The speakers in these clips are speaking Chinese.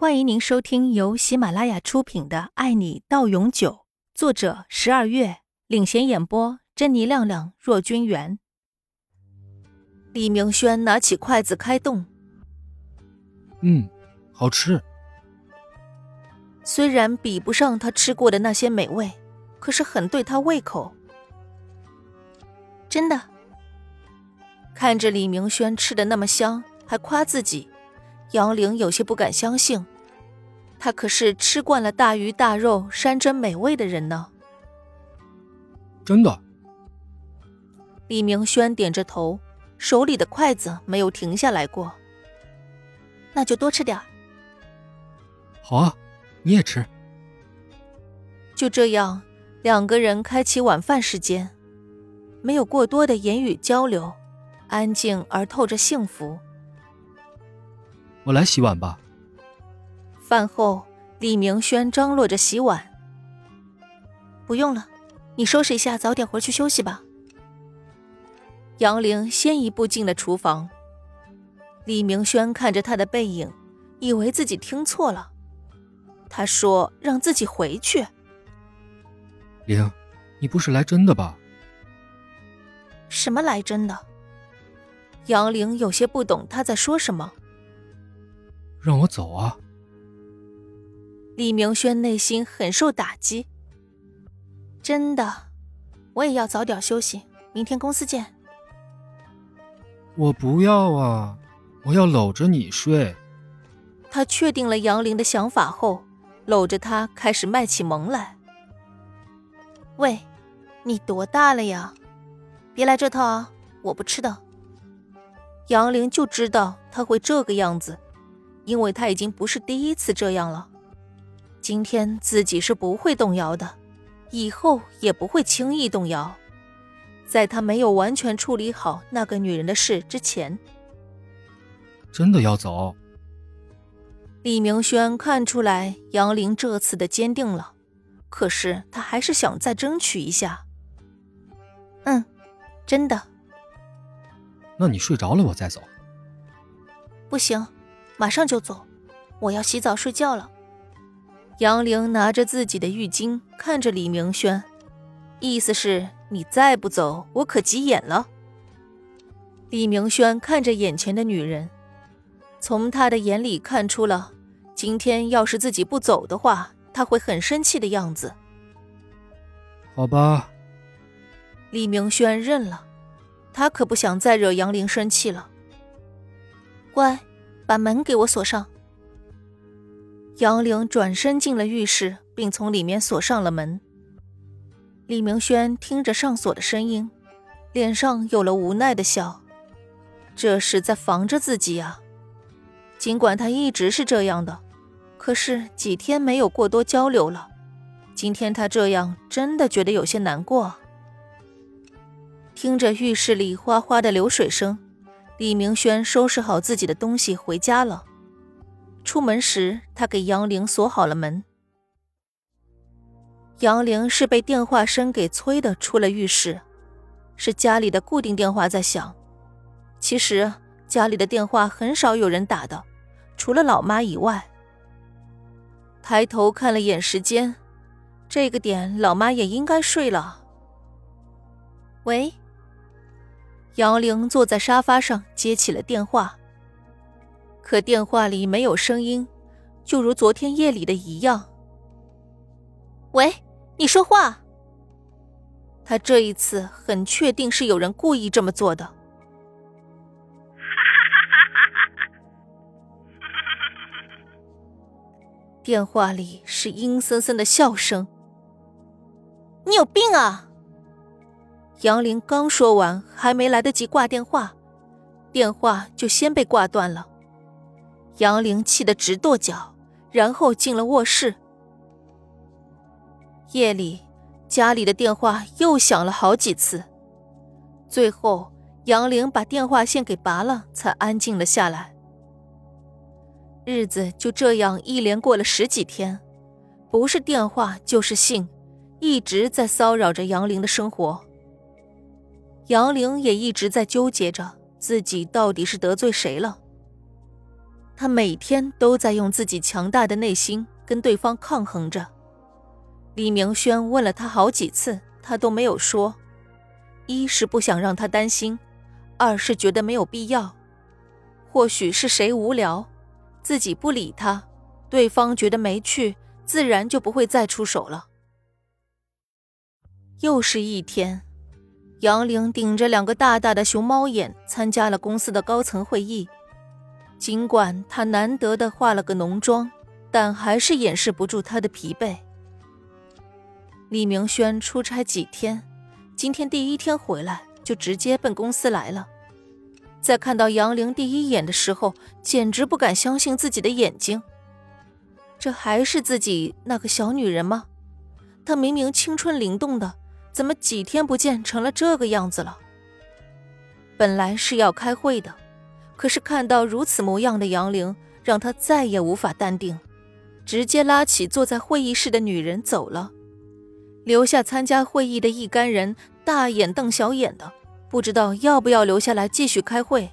欢迎您收听由喜马拉雅出品的《爱你到永久》，作者十二月领衔演播，珍妮、亮亮、若君元。李明轩拿起筷子开动，嗯，好吃。虽然比不上他吃过的那些美味，可是很对他胃口。真的，看着李明轩吃的那么香，还夸自己。杨玲有些不敢相信，他可是吃惯了大鱼大肉、山珍美味的人呢。真的。李明轩点着头，手里的筷子没有停下来过。那就多吃点好啊，你也吃。就这样，两个人开启晚饭时间，没有过多的言语交流，安静而透着幸福。我来洗碗吧。饭后，李明轩张罗着洗碗。不用了，你收拾一下，早点回去休息吧。杨玲先一步进了厨房。李明轩看着她的背影，以为自己听错了。他说：“让自己回去。”玲，你不是来真的吧？什么来真的？杨玲有些不懂他在说什么。让我走啊！李明轩内心很受打击。真的，我也要早点休息，明天公司见。我不要啊！我要搂着你睡。他确定了杨玲的想法后，搂着她开始卖起萌来。喂，你多大了呀？别来这套啊！我不吃的。杨玲就知道他会这个样子。因为他已经不是第一次这样了，今天自己是不会动摇的，以后也不会轻易动摇。在他没有完全处理好那个女人的事之前，真的要走。李明轩看出来杨玲这次的坚定了，可是他还是想再争取一下。嗯，真的。那你睡着了，我再走。不行。马上就走，我要洗澡睡觉了。杨玲拿着自己的浴巾，看着李明轩，意思是你再不走，我可急眼了。李明轩看着眼前的女人，从她的眼里看出了，今天要是自己不走的话，她会很生气的样子。好吧，李明轩认了，他可不想再惹杨玲生气了。乖。把门给我锁上。杨玲转身进了浴室，并从里面锁上了门。李明轩听着上锁的声音，脸上有了无奈的笑。这是在防着自己啊！尽管他一直是这样的，可是几天没有过多交流了，今天他这样真的觉得有些难过。听着浴室里哗哗的流水声。李明轩收拾好自己的东西回家了。出门时，他给杨玲锁好了门。杨玲是被电话声给催的，出了浴室，是家里的固定电话在响。其实家里的电话很少有人打的，除了老妈以外。抬头看了眼时间，这个点老妈也应该睡了。喂。杨玲坐在沙发上接起了电话，可电话里没有声音，就如昨天夜里的一样。喂，你说话。他这一次很确定是有人故意这么做的。电话里是阴森森的笑声。你有病啊！杨玲刚说完，还没来得及挂电话，电话就先被挂断了。杨玲气得直跺脚，然后进了卧室。夜里，家里的电话又响了好几次，最后杨玲把电话线给拔了，才安静了下来。日子就这样一连过了十几天，不是电话就是信，一直在骚扰着杨玲的生活。杨玲也一直在纠结着自己到底是得罪谁了。他每天都在用自己强大的内心跟对方抗衡着。李明轩问了他好几次，他都没有说。一是不想让他担心，二是觉得没有必要。或许是谁无聊，自己不理他，对方觉得没趣，自然就不会再出手了。又是一天，杨玲顶着两个大大的熊猫眼参加了公司的高层会议。尽管她难得的化了个浓妆，但还是掩饰不住她的疲惫。李明轩出差几天，今天第一天回来就直接奔公司来了。在看到杨玲第一眼的时候，简直不敢相信自己的眼睛。这还是自己那个小女人吗？她明明青春灵动的，怎么几天不见成了这个样子了？本来是要开会的，可是看到如此模样的杨玲，让他再也无法淡定，直接拉起坐在会议室的女人走了，留下参加会议的一干人大眼瞪小眼的。不知道要不要留下来继续开会。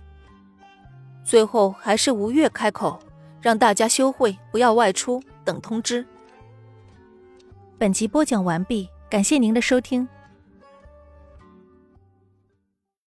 最后还是吴越开口，让大家休会，不要外出，等通知。本集播讲完毕，感谢您的收听。